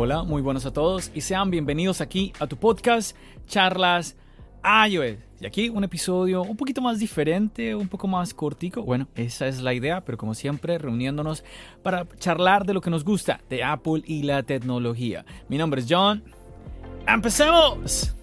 Hola, muy buenos a todos y sean bienvenidos aquí a tu podcast Charlas iOS. Y aquí un episodio un poquito más diferente, un poco más cortico. Bueno, esa es la idea, pero como siempre, reuniéndonos para charlar de lo que nos gusta, de Apple y la tecnología. Mi nombre es John. ¡Empecemos!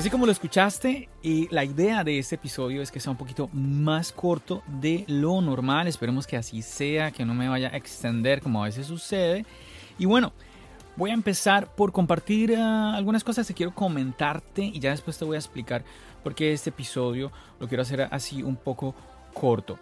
Así como lo escuchaste, y la idea de este episodio es que sea un poquito más corto de lo normal. Esperemos que así sea, que no me vaya a extender como a veces sucede. Y bueno, voy a empezar por compartir ah, algunas cosas que quiero comentarte y ya después te voy a explicar por qué este episodio lo quiero hacer así un poco corto.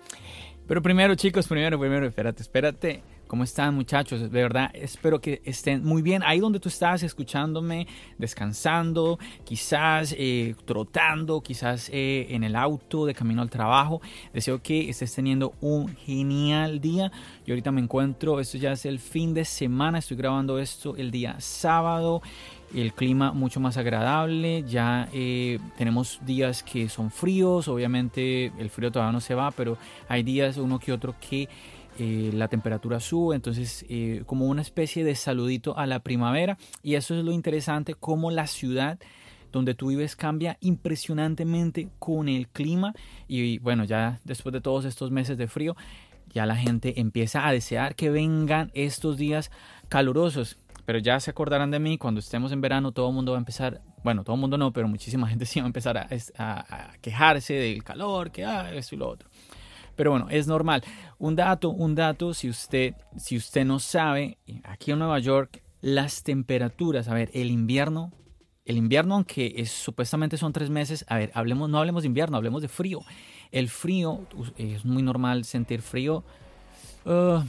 Pero primero, chicos, primero, primero, espérate, espérate. ¿Cómo están muchachos? De verdad, espero que estén muy bien. Ahí donde tú estás escuchándome, descansando, quizás eh, trotando, quizás eh, en el auto de camino al trabajo. Deseo que estés teniendo un genial día. Yo ahorita me encuentro, esto ya es el fin de semana, estoy grabando esto el día sábado el clima mucho más agradable, ya eh, tenemos días que son fríos, obviamente el frío todavía no se va, pero hay días uno que otro que eh, la temperatura sube, entonces eh, como una especie de saludito a la primavera y eso es lo interesante, como la ciudad donde tú vives cambia impresionantemente con el clima y bueno, ya después de todos estos meses de frío, ya la gente empieza a desear que vengan estos días calurosos. Pero ya se acordarán de mí, cuando estemos en verano todo el mundo va a empezar, bueno, todo el mundo no, pero muchísima gente sí va a empezar a, quejarse del calor, que ah, esto y lo otro. Pero bueno, es normal. Un dato, un dato, si usted, si usted no sabe, aquí en Nueva York, las temperaturas, a ver, el invierno, el invierno, aunque es, supuestamente son tres meses, a ver, hablemos, no hablemos de invierno, hablemos de frío. El frío, es muy normal sentir frío. Uh,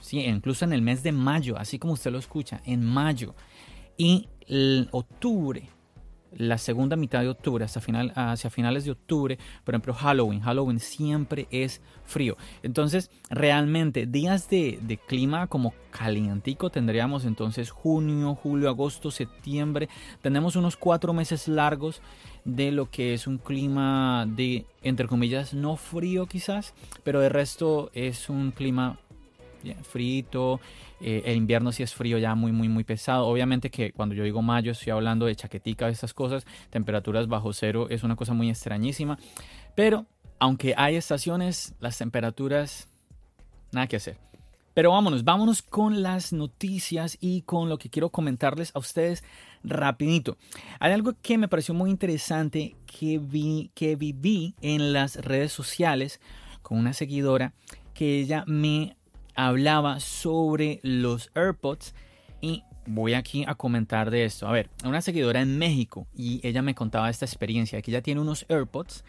sí, incluso en el mes de mayo, así como usted lo escucha, en mayo. Y octubre, la segunda mitad de octubre, hasta final, hacia finales de octubre, por ejemplo Halloween, Halloween siempre es frío. Entonces, realmente días de, de clima como calientico tendríamos entonces junio, julio, agosto, septiembre. Tenemos unos cuatro meses largos de lo que es un clima de, entre comillas, no frío quizás, pero de resto es un clima frito. Eh, el invierno sí es frío ya muy, muy, muy pesado. Obviamente que cuando yo digo mayo estoy hablando de chaquetica, de estas cosas. Temperaturas bajo cero es una cosa muy extrañísima. Pero aunque hay estaciones, las temperaturas, nada que hacer. Pero vámonos, vámonos con las noticias y con lo que quiero comentarles a ustedes rapidito. Hay algo que me pareció muy interesante que vi, que viví en las redes sociales con una seguidora que ella me hablaba sobre los AirPods y voy aquí a comentar de esto. A ver, una seguidora en México y ella me contaba esta experiencia, que ella tiene unos AirPods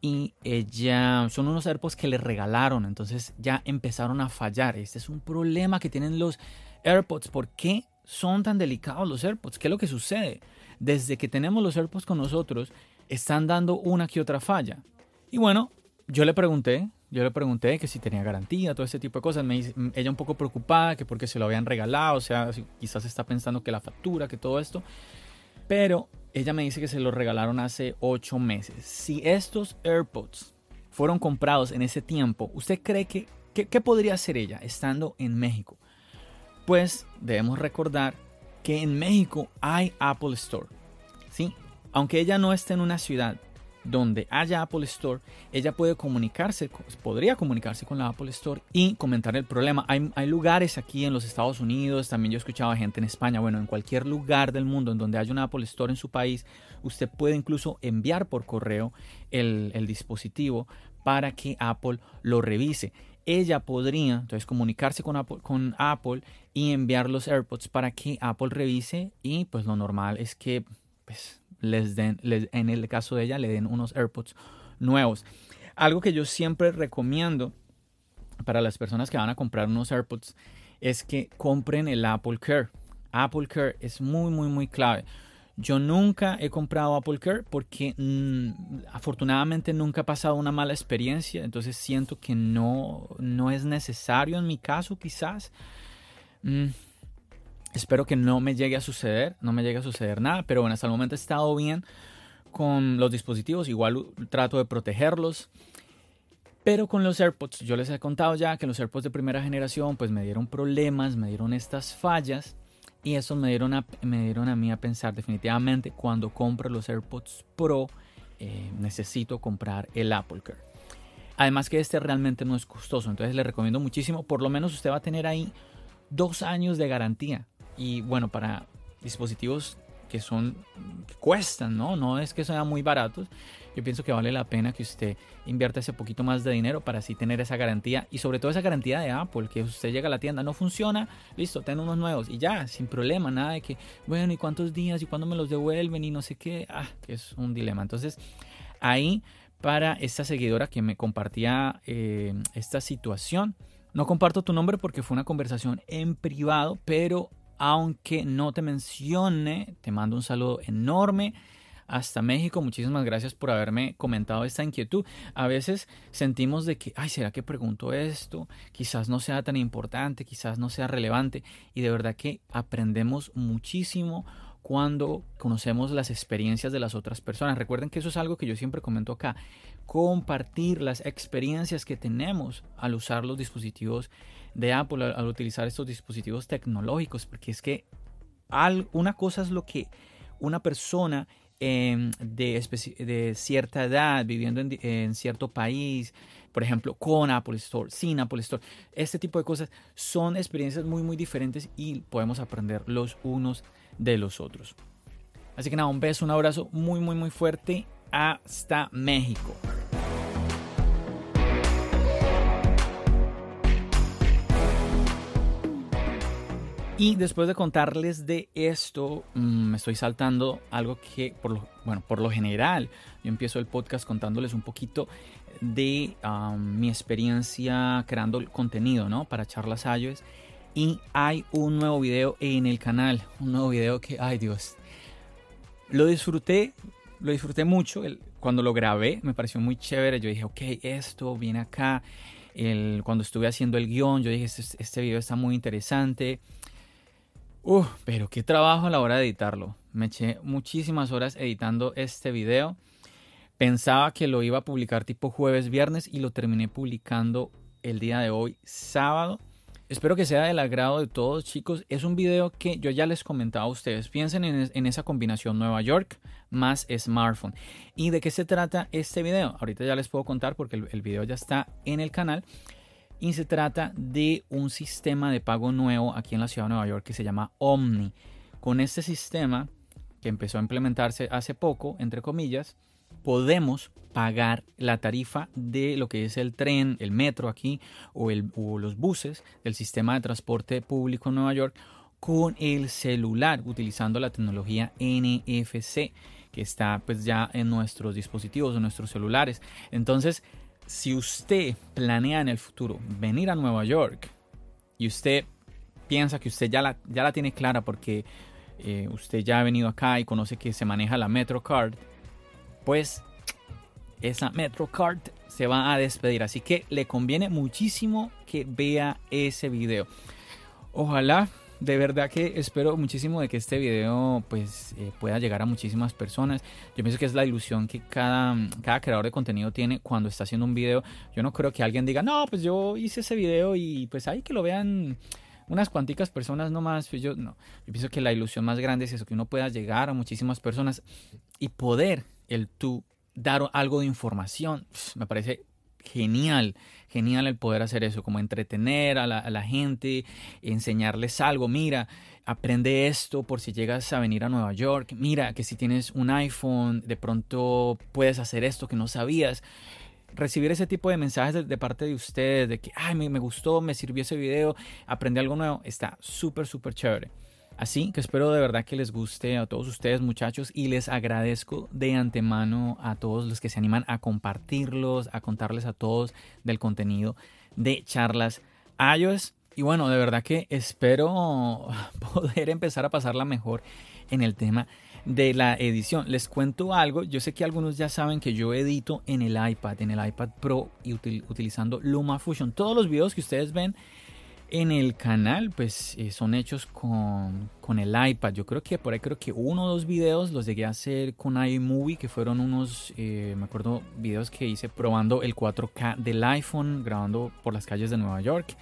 y ella son unos AirPods que le regalaron, entonces ya empezaron a fallar. Este es un problema que tienen los AirPods. ¿Por qué son tan delicados los AirPods? ¿Qué es lo que sucede? Desde que tenemos los AirPods con nosotros, están dando una que otra falla. Y bueno, yo le pregunté, yo le pregunté que si tenía garantía, todo ese tipo de cosas. Me ella un poco preocupada, que porque se lo habían regalado, o sea, quizás está pensando que la factura, que todo esto. Pero ella me dice que se lo regalaron hace 8 meses. Si estos AirPods fueron comprados en ese tiempo, ¿usted cree que qué podría hacer ella estando en México? Pues debemos recordar que en México hay Apple Store. ¿sí? Aunque ella no esté en una ciudad donde haya Apple Store, ella puede comunicarse, podría comunicarse con la Apple Store y comentar el problema. Hay, hay lugares aquí en los Estados Unidos, también yo he escuchado a gente en España, bueno, en cualquier lugar del mundo en donde haya una Apple Store en su país, usted puede incluso enviar por correo el, el dispositivo para que Apple lo revise ella podría entonces comunicarse con Apple, con Apple, y enviar los AirPods para que Apple revise y pues lo normal es que pues, les den, en el caso de ella, le den unos AirPods nuevos. Algo que yo siempre recomiendo para las personas que van a comprar unos AirPods es que compren el Apple Care. Apple Care es muy, muy, muy clave. Yo nunca he comprado Apple Care porque mm, afortunadamente nunca he pasado una mala experiencia, entonces siento que no, no es necesario en mi caso quizás. Mm, Espero que no me llegue a suceder, no me llegue a suceder nada, pero bueno, hasta el momento he estado bien con los dispositivos, igual trato de protegerlos. Pero con los AirPods, yo les he contado ya que los AirPods de primera generación pues me dieron problemas, me dieron estas fallas y eso me dieron a, me dieron a mí a pensar definitivamente cuando compre los AirPods Pro eh, necesito comprar el Apple Care. Además que este realmente no es costoso, entonces le recomiendo muchísimo, por lo menos usted va a tener ahí dos años de garantía. Y bueno, para dispositivos que son que cuestan, ¿no? No es que sean muy baratos. Yo pienso que vale la pena que usted invierta ese poquito más de dinero para así tener esa garantía y sobre todo esa garantía de Apple, que usted llega a la tienda, no funciona, listo, ten unos nuevos y ya, sin problema, nada de que, bueno, ¿y cuántos días y cuándo me los devuelven y no sé qué? Ah, que es un dilema. Entonces, ahí para esta seguidora que me compartía eh, esta situación, no comparto tu nombre porque fue una conversación en privado, pero aunque no te mencione, te mando un saludo enorme hasta México. Muchísimas gracias por haberme comentado esta inquietud. A veces sentimos de que, ay, ¿será que pregunto esto? Quizás no sea tan importante, quizás no sea relevante. Y de verdad que aprendemos muchísimo cuando conocemos las experiencias de las otras personas. Recuerden que eso es algo que yo siempre comento acá. Compartir las experiencias que tenemos al usar los dispositivos de Apple al, utilizar estos dispositivos tecnológicos, porque es que una cosa es lo que una persona em, de, cierta edad, viviendo en, cierto país, por ejemplo, con Apple Store, sin Apple Store, este tipo de cosas son experiencias muy, muy diferentes y podemos aprender los unos de los otros. Así que nada, un beso, un abrazo muy, muy, muy fuerte. Hasta México. Y después de contarles de esto, mm, me estoy saltando algo que, por lo, bueno, por lo general, yo empiezo el podcast contándoles un poquito de mi experiencia creando contenido, ¿no? Para charlas iOS. Y hay un nuevo video en el canal, un nuevo video que, ay Dios, lo disfruté, lo disfruté mucho. cuando lo grabé, me pareció muy chévere. Yo dije, ok, esto viene acá. Cuando estuve haciendo el guion, yo dije, este, este video está muy interesante Uh, pero qué trabajo a la hora de editarlo. Me eché muchísimas horas editando este video. Pensaba que lo iba a publicar tipo jueves, viernes y lo terminé publicando el día de hoy, sábado. Espero que sea del agrado de todos, chicos. Es un video que yo ya les comentaba a ustedes. Piensen en, esa combinación Nueva York más smartphone. ¿Y de qué se trata este video? Ahorita ya les puedo contar porque el, el video ya está en el canal. Y se trata de un sistema de pago nuevo aquí en la ciudad de Nueva York que se llama Omni. Con este sistema, que empezó a implementarse hace poco, entre comillas, podemos pagar la tarifa de lo que es el tren, el metro aquí o, los buses del sistema de transporte público en Nueva York con el celular utilizando la tecnología NFC que está pues ya en nuestros dispositivos, en nuestros celulares. Entonces, si usted planea en el futuro venir a Nueva York y usted piensa que usted ya la, ya la tiene clara porque eh, usted ya ha venido acá y conoce que se maneja la MetroCard, pues esa MetroCard se va a despedir. Así que le conviene muchísimo que vea ese video. Ojalá de verdad que espero muchísimo de que este video pues eh, pueda llegar a muchísimas personas. Yo pienso que es la ilusión que cada, cada creador de contenido tiene cuando está haciendo un video. Yo no creo que alguien diga, no, pues yo hice ese video y pues hay que lo vean unas cuanticas personas nomás. Yo no, yo pienso que la ilusión más grande es eso, que uno pueda llegar a muchísimas personas y poder el tú dar algo de información. Me parece genial, genial el poder hacer eso, como entretener a la, gente, enseñarles algo. Mira, aprende esto por si llegas a venir a Nueva York. Mira, que si tienes un iPhone, de pronto puedes hacer esto que no sabías. Recibir ese tipo de mensajes de, parte de ustedes, de que, ay, me, me, gustó, me sirvió ese video, aprendí algo nuevo, está súper, súper chévere. Así que espero de verdad que les guste a todos ustedes muchachos y les agradezco de antemano a todos los que se animan a compartirlos, a contarles a todos del contenido de charlas iOS. Y bueno, de verdad que espero poder empezar a pasarla mejor en el tema de la edición. Les cuento algo, yo sé que algunos ya saben que yo edito en el iPad, en el iPad Pro y utilizando LumaFusion. Todos los videos que ustedes ven en el canal pues eh, son hechos con, con, el iPad. Yo creo que por ahí creo que uno o dos videos los llegué a hacer con iMovie, que fueron unos, eh, me acuerdo, videos que hice probando el 4K del iPhone, grabando por las calles de Nueva York.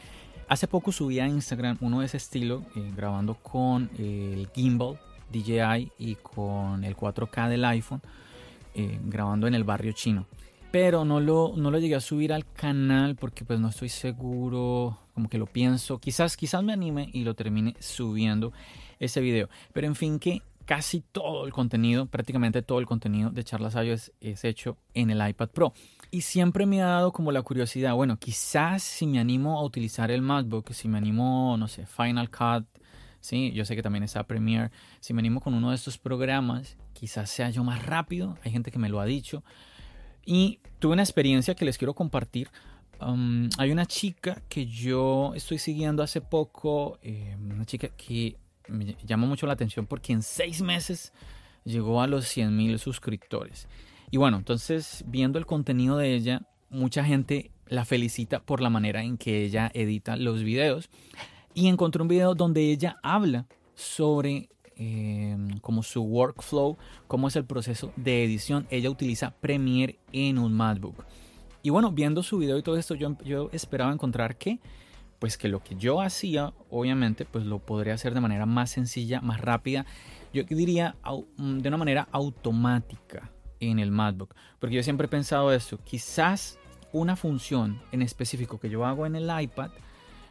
Hace poco subí a Instagram uno de ese estilo, eh, grabando con el gimbal DJI y con el 4K del iPhone, grabando en el barrio chino pero no lo, no lo llegué a subir al canal porque pues no estoy seguro, como que lo pienso, quizás, quizás me anime y lo termine subiendo ese video. Pero en fin que casi todo el contenido, prácticamente todo el contenido de Charlas iOS es, hecho en el iPad Pro. Y siempre me ha dado como la curiosidad, bueno, quizás si me animo a utilizar el MacBook, si me animo, no sé, Final Cut, sí, yo sé que también está Premiere, si me animo con uno de estos programas, quizás sea yo más rápido, hay gente que me lo ha dicho, y tuve una experiencia que les quiero compartir. Hay una chica que yo estoy siguiendo hace poco, eh, una chica que me llama mucho la atención porque en seis meses llegó a los 100 mil suscriptores. Y bueno, entonces viendo el contenido de ella, mucha gente la felicita por la manera en que ella edita los videos. Y encontré un video donde ella habla sobre Em, como su workflow, cómo es el proceso de edición. Ella utiliza Premiere en un MacBook. Y bueno, viendo su video y todo esto, yo, yo esperaba encontrar que, pues que lo que yo hacía, obviamente, pues lo podría hacer de manera más sencilla, más rápida. Yo diría mm, de una manera automática en el MacBook. Porque yo siempre he pensado esto, quizás una función en específico que yo hago en el iPad,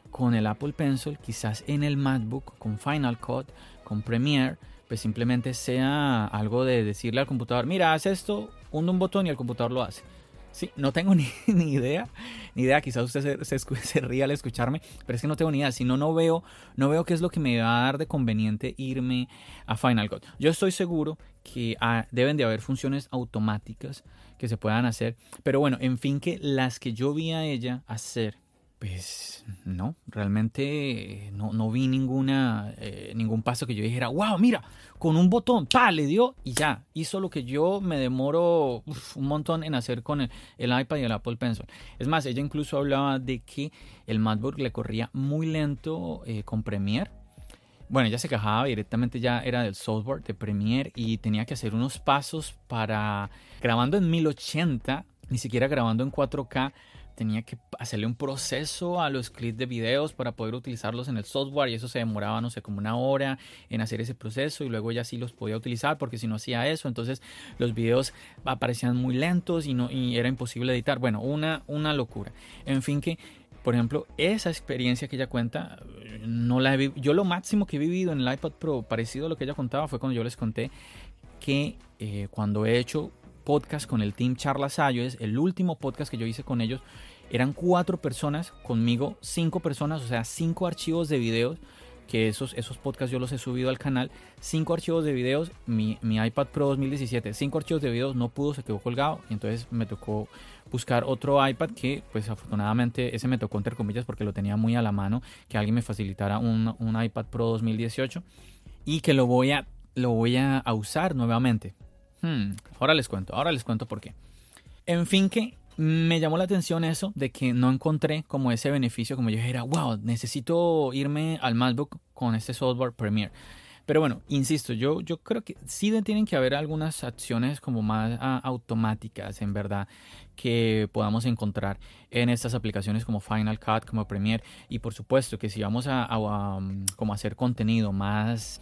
con el Apple Pencil, quizás en el MacBook, con Final Cut, con Premiere, pues simplemente sea algo de decirle al computador, mira, haz esto, hunde un botón y el computador lo hace. Sí, no tengo ni, ni idea, ni idea, quizás usted se, se, ría al escucharme, pero es que no tengo ni idea, si no, no veo, no veo qué es lo que me va a dar de conveniente irme a Final Cut. Yo estoy seguro que ah, deben de haber funciones automáticas que se puedan hacer, pero bueno, en fin que las que yo vi a ella hacer pues no, realmente no, no vi ninguna, eh, ningún paso que yo dijera, wow, mira, con un botón, pa, le dio y ya, hizo lo que yo me demoro un montón en hacer con el, iPad y el Apple Pencil. Es más, ella incluso hablaba de que el MacBook le corría muy lento eh, con Premiere. Bueno, ella se quejaba directamente ya era del software de Premiere y tenía que hacer unos pasos para grabando en 1080, ni siquiera grabando en 4K tenía que hacerle un proceso a los clips de videos para poder utilizarlos en el software y eso se demoraba, no sé, como una hora en hacer ese proceso y luego ya sí los podía utilizar porque si no hacía eso, entonces los videos aparecían muy lentos y, no, y era imposible editar. Bueno, una, una locura. En fin que... Por ejemplo, esa experiencia que ella cuenta, no la he Yo lo máximo que he vivido en el iPad Pro, parecido a lo que ella contaba, fue cuando yo les conté que eh, cuando he hecho podcast con el Team Charlas es el último podcast que yo hice con ellos, eran cuatro personas, conmigo cinco personas, o sea, cinco archivos de videos, que esos, esos podcasts yo los he subido al canal, cinco archivos de videos, mi, mi iPad Pro 2017, cinco archivos de videos, no pudo, se quedó colgado, y entonces me tocó buscar otro iPad que pues afortunadamente ese me tocó entre comillas porque lo tenía muy a la mano, que alguien me facilitara un, un iPad Pro 2018 y que lo voy a, lo voy a usar nuevamente. Hmm, ahora les cuento, ahora les cuento por qué. En fin, que me llamó la atención eso de que no encontré como ese beneficio, como yo dijera, wow, necesito irme al MacBook con este software Premiere. Pero bueno, insisto, yo, yo creo que sí tienen que haber algunas acciones como más ah, automáticas, en verdad, que podamos encontrar en estas aplicaciones como Final Cut, como Premiere. Y por supuesto que si vamos a, a, como hacer contenido más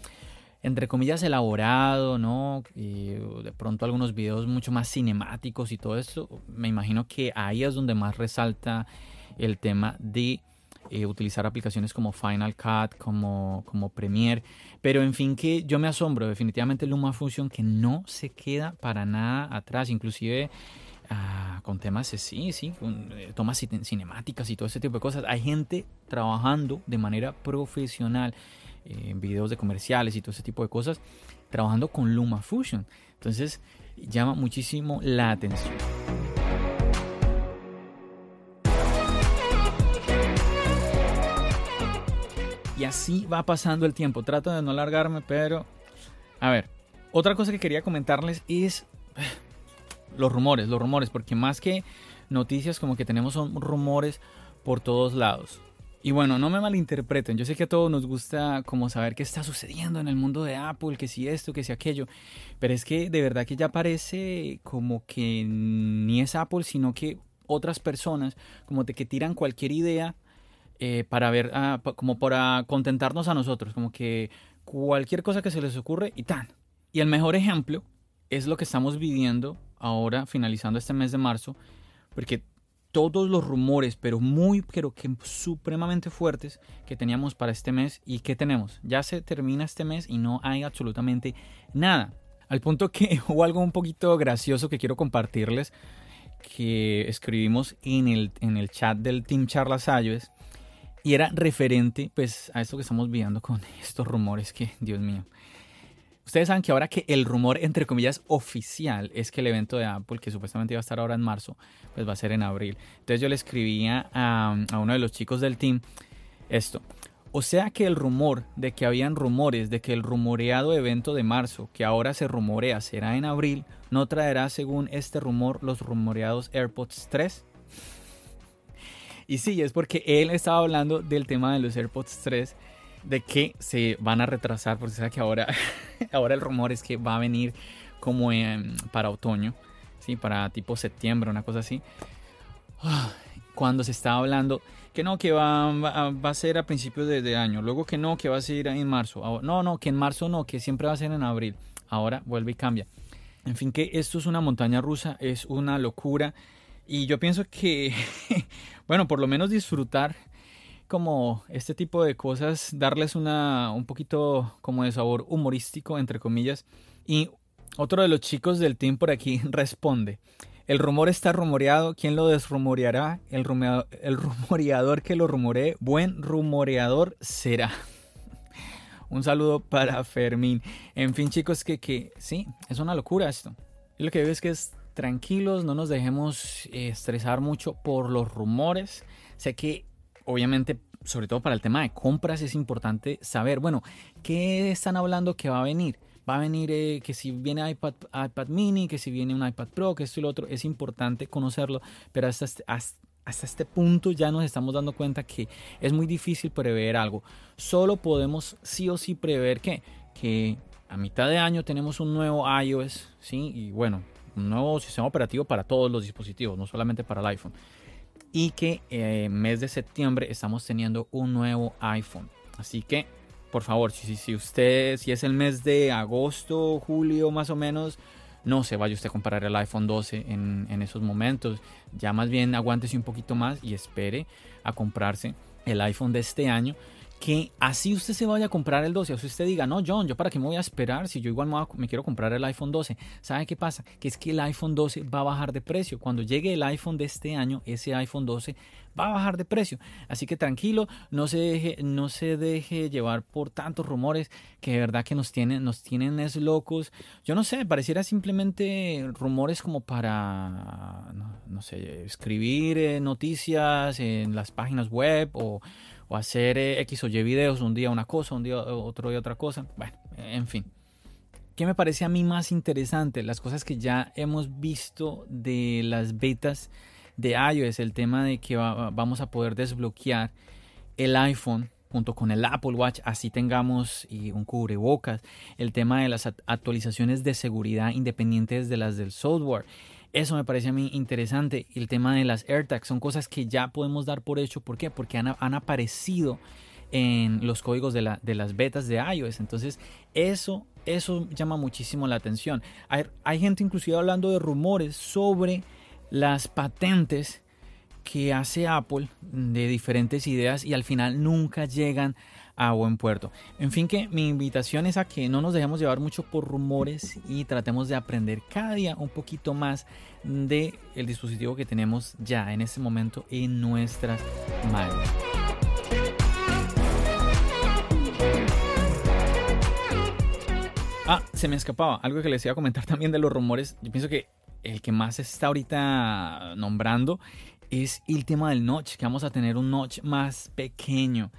entre comillas, elaborado, ¿no? Y de pronto algunos videos mucho más cinemáticos y todo esto, me imagino que ahí es donde más resalta el tema de eh, utilizar aplicaciones como Final Cut, como, como Premiere. Pero en fin, que yo me asombro, definitivamente LumaFusion que no se queda para nada atrás, inclusive... Ah, con temas, eh, sí, sí, con eh, tomas cinemáticas y todo ese tipo de cosas. Hay gente trabajando de manera profesional en videos de comerciales y todo ese tipo de cosas, trabajando con LumaFusion. Entonces, llama muchísimo la atención. Y así va pasando el tiempo. Trato de no alargarme, pero... A ver, otra cosa que quería comentarles es los rumores, los rumores, porque más que noticias como que tenemos son rumores por todos lados. Y bueno, no me malinterpreten, yo sé que a todos nos gusta como saber qué está sucediendo en el mundo de Apple, que si esto, que si aquello, pero es que de verdad que ya parece como que ni es Apple, sino que otras personas como de que tiran cualquier idea eh, para ver, ah, como para contentarnos a nosotros, como que cualquier cosa que se les ocurre y tan. Y el mejor ejemplo es lo que estamos viviendo ahora, finalizando este mes de marzo, porque todos los rumores, pero muy, pero que supremamente fuertes que teníamos para este mes y que tenemos. Ya se termina este mes y no hay absolutamente nada. Al punto que hubo algo un poquito gracioso que quiero compartirles que escribimos en el, en el chat del Team Charlas iOS y era referente pues a esto que estamos viendo con estos rumores que, Dios mío. Ustedes saben que ahora que el rumor, entre comillas, oficial es que el evento de Apple, que supuestamente iba a estar ahora en marzo, pues va a ser en abril. Entonces yo le escribía a, a uno de los chicos del team esto. O sea que el rumor de que habían rumores de que el rumoreado evento de marzo, que ahora se rumorea será en abril, no traerá según este rumor los rumoreados AirPods 3. Y sí, es porque él estaba hablando del tema de los AirPods 3, de que se van a retrasar, porque sabe que ahora, ahora el rumor es que va a venir como para otoño, ¿sí? para tipo septiembre, una cosa así. Cuando se estaba hablando que no, que va, va, a ser a principios de, año, luego que no, que va a ser en marzo, no, no, que en marzo no, que siempre va a ser en abril, ahora vuelve y cambia. En fin, que esto es una montaña rusa, es una locura y yo pienso que, bueno, por lo menos disfrutar como este tipo de cosas, darles una, un poquito como de sabor humorístico, entre comillas. Y otro de los chicos del team por aquí responde. El rumor está rumoreado. ¿Quién lo desrumoreará? El, el rumoreador que lo rumoree. Buen rumoreador será. Un saludo para Fermín. En fin, chicos, que, que sí, es una locura esto. Y lo que veo es que es tranquilos, no nos dejemos eh, estresar mucho por los rumores. Sé que obviamente, sobre todo para el tema de compras, es importante saber, bueno, ¿qué están hablando que va a venir? Va a venir eh, que si viene iPad, iPad mini, que si viene un iPad Pro, que esto y lo otro, es importante conocerlo, pero hasta este, hasta este punto ya nos estamos dando cuenta que es muy difícil prever algo. Solo podemos sí o sí prever que, que a mitad de año tenemos un nuevo iOS, ¿sí? Y bueno, un nuevo sistema operativo para todos los dispositivos, no solamente para el iPhone. Y que eh, mes de septiembre estamos teniendo un nuevo iPhone. Así que, por favor, si, si usted, si es el mes de agosto, julio más o menos, no se vaya usted a comprar el iPhone 12 en, en esos momentos. Ya más bien aguántese un poquito más y espere a comprarse el iPhone de este año que así usted se vaya a comprar el 12, o si usted diga, no, John, yo para qué me voy a esperar si yo igual me, quiero comprar el iPhone 12. ¿Sabe qué pasa? Que es que el iPhone 12 va a bajar de precio. Cuando llegue el iPhone de este año, ese iPhone 12 va a bajar de precio. Así que tranquilo, no se deje, no se deje llevar por tantos rumores que de verdad que nos tienen, nos tienen es locos. Yo no sé, pareciera simplemente rumores como para, no, sé, escribir eh, noticias en las páginas web o o hacer eh, X o Y videos, un día una cosa, un día otro día otra cosa. Bueno, en fin. ¿Qué me parece a mí más interesante? Las cosas que ya hemos visto de las betas de iOS, el tema de que vamos a poder desbloquear el iPhone junto con el Apple Watch, así tengamos y un cubrebocas, el tema de las actualizaciones de seguridad independientes de las del software, eso me parece a mí interesante. El tema de las AirTags son cosas que ya podemos dar por hecho. ¿Por qué? Porque han, aparecido en los códigos de, la, de las betas de iOS. Entonces, eso, eso llama muchísimo la atención. Hay, hay gente inclusive hablando de rumores sobre las patentes que hace Apple de diferentes ideas y al final nunca llegan a buen puerto. En fin, que mi invitación es a que no nos dejemos llevar mucho por rumores y tratemos de aprender cada día un poquito más de el dispositivo que tenemos ya en este momento en nuestras manos. Ah, se me escapaba. Algo que les iba a comentar también de los rumores. Yo pienso que el que más está ahorita nombrando es el tema del notch, que vamos a tener un notch más pequeño.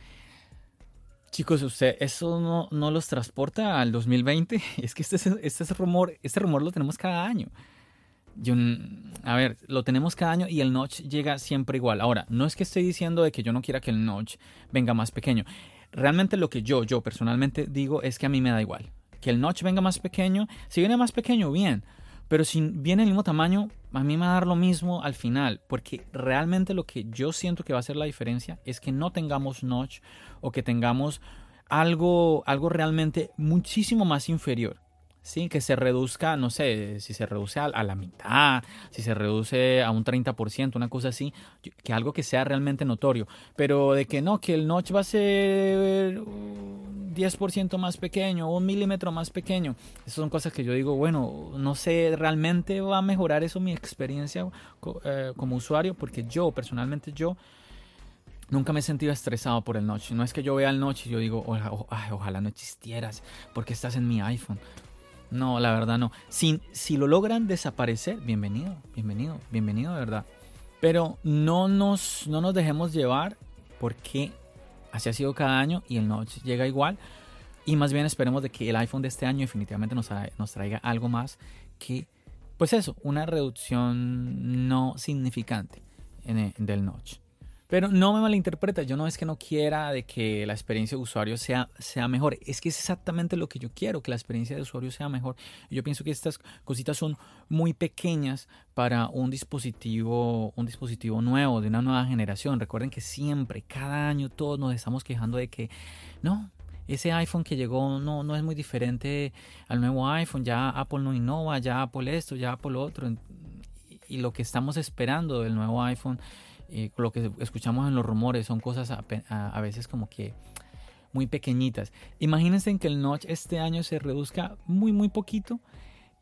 Chicos, usted eso no, no los transporta al 2020. Es que este, este, es rumor, este rumor lo tenemos cada año. Yo, a ver, lo tenemos cada año y el notch llega siempre igual. Ahora, no es que estoy diciendo de que yo no quiera que el notch venga más pequeño. Realmente lo que yo, yo personalmente digo es que a mí me da igual. Que el notch venga más pequeño. Si viene más pequeño, bien. Pero si viene el mismo tamaño, a mí me va a dar lo mismo al final, porque realmente lo que yo siento que va a hacer la diferencia es que no tengamos notch o que tengamos algo, algo realmente muchísimo más inferior. Sí, que se reduzca, no sé, si se reduce a, la mitad, si se reduce a un 30%, una cosa así, que algo que sea realmente notorio. Pero de que no, que el notch va a ser 10% más pequeño un milímetro más pequeño, esas son cosas que yo digo, bueno, no sé, realmente va a mejorar eso mi experiencia eh, como usuario, porque yo, personalmente yo, Nunca me he sentido estresado por el notch. No es que yo vea el notch y yo digo, ojalá no existieras porque estás en mi iPhone. No, la verdad no. Si, si lo logran desaparecer, bienvenido, bienvenido, bienvenido de verdad. Pero no nos, no nos dejemos llevar porque así ha sido cada año y el notch llega igual. Y más bien esperemos de que el iPhone de este año definitivamente nos, nos traiga algo más que, pues eso, una reducción no significante en del notch. Pero no me malinterpreta, yo no es que no quiera de que la experiencia de usuario sea, sea mejor, es que es exactamente lo que yo quiero, que la experiencia de usuario sea mejor. Yo pienso que estas cositas son muy pequeñas para un dispositivo, un dispositivo nuevo, de una nueva generación. Recuerden que siempre, cada año, todos nos estamos quejando de que no, ese iPhone que llegó no, no es muy diferente al nuevo iPhone, ya Apple no innova, ya Apple esto, ya Apple otro. Y lo que estamos esperando del nuevo iPhone eh, lo que escuchamos en los rumores son cosas a, veces como que muy pequeñitas. Imagínense que el notch este año se reduzca muy muy poquito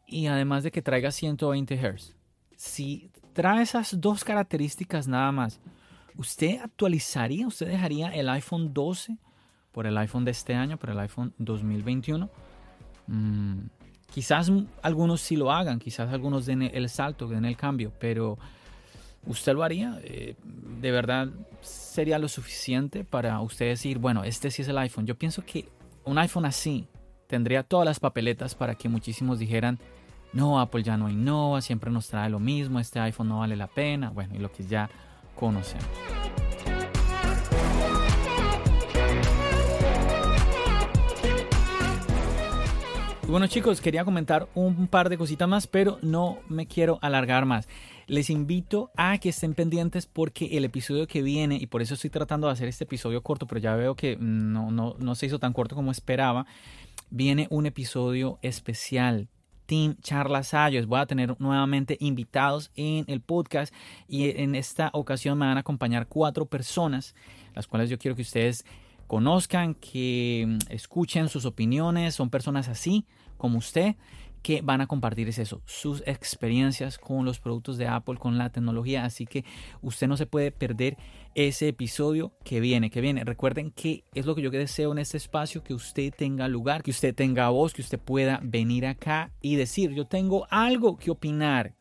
y además de que traiga 120 Hz. Si trae esas dos características nada más, ¿usted actualizaría, usted dejaría el iPhone 12 por el iPhone de este año, por el iPhone 2021? Mm, quizás algunos sí lo hagan, quizás algunos den el salto, den el cambio, pero ¿Usted lo haría? Eh, ¿De verdad sería lo suficiente para usted decir, bueno, este sí es el iPhone? Yo pienso que un iPhone así tendría todas las papeletas para que muchísimos dijeran, no, Apple ya no innova, siempre nos trae lo mismo, este iPhone no vale la pena, bueno, y lo que ya conocemos. bueno chicos, quería comentar un par de cositas más, pero no me quiero alargar más. Les invito a que estén pendientes porque el episodio que viene, y por eso estoy tratando de hacer este episodio corto, pero ya veo que no, no, no se hizo tan corto como esperaba, viene un episodio especial. Team Charlas Sayos. Voy a tener nuevamente invitados en el podcast y en esta ocasión me van a acompañar cuatro personas, las cuales yo quiero que ustedes conozcan, que escuchen sus opiniones, son personas así como usted que van a compartir es eso, sus experiencias con los productos de Apple, con la tecnología. Así que usted no se puede perder ese episodio que viene, que viene. Recuerden que es lo que yo deseo en este espacio, que usted tenga lugar, que usted tenga voz, que usted pueda venir acá y decir, yo tengo algo que opinar.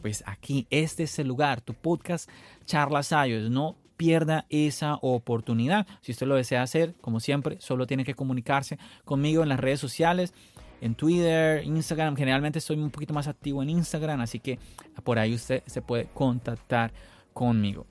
Pues aquí, este es el lugar, tu podcast Charlas Ayos. No pierda esa oportunidad. Si usted lo desea hacer, como siempre, solo tiene que comunicarse conmigo en las redes sociales, en Twitter, Instagram. Generalmente estoy un poquito más activo en Instagram, así que por ahí usted se puede contactar conmigo.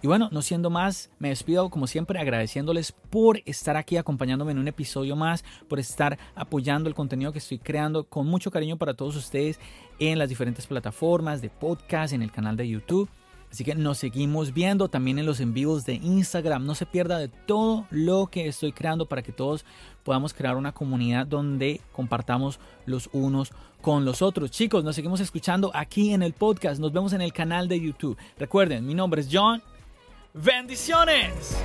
Y bueno, no siendo más, me despido como siempre agradeciéndoles por estar aquí acompañándome en un episodio más, por estar apoyando el contenido que estoy creando con mucho cariño para todos ustedes en las diferentes plataformas de podcast, en el canal de YouTube. Así que nos seguimos viendo también en los envíos de Instagram. No se pierda de todo lo que estoy creando para que todos podamos crear una comunidad donde compartamos los unos con los otros. Chicos, nos seguimos escuchando aquí en el podcast. Nos vemos en el canal de YouTube. Recuerden, mi nombre es John. Bendiciones.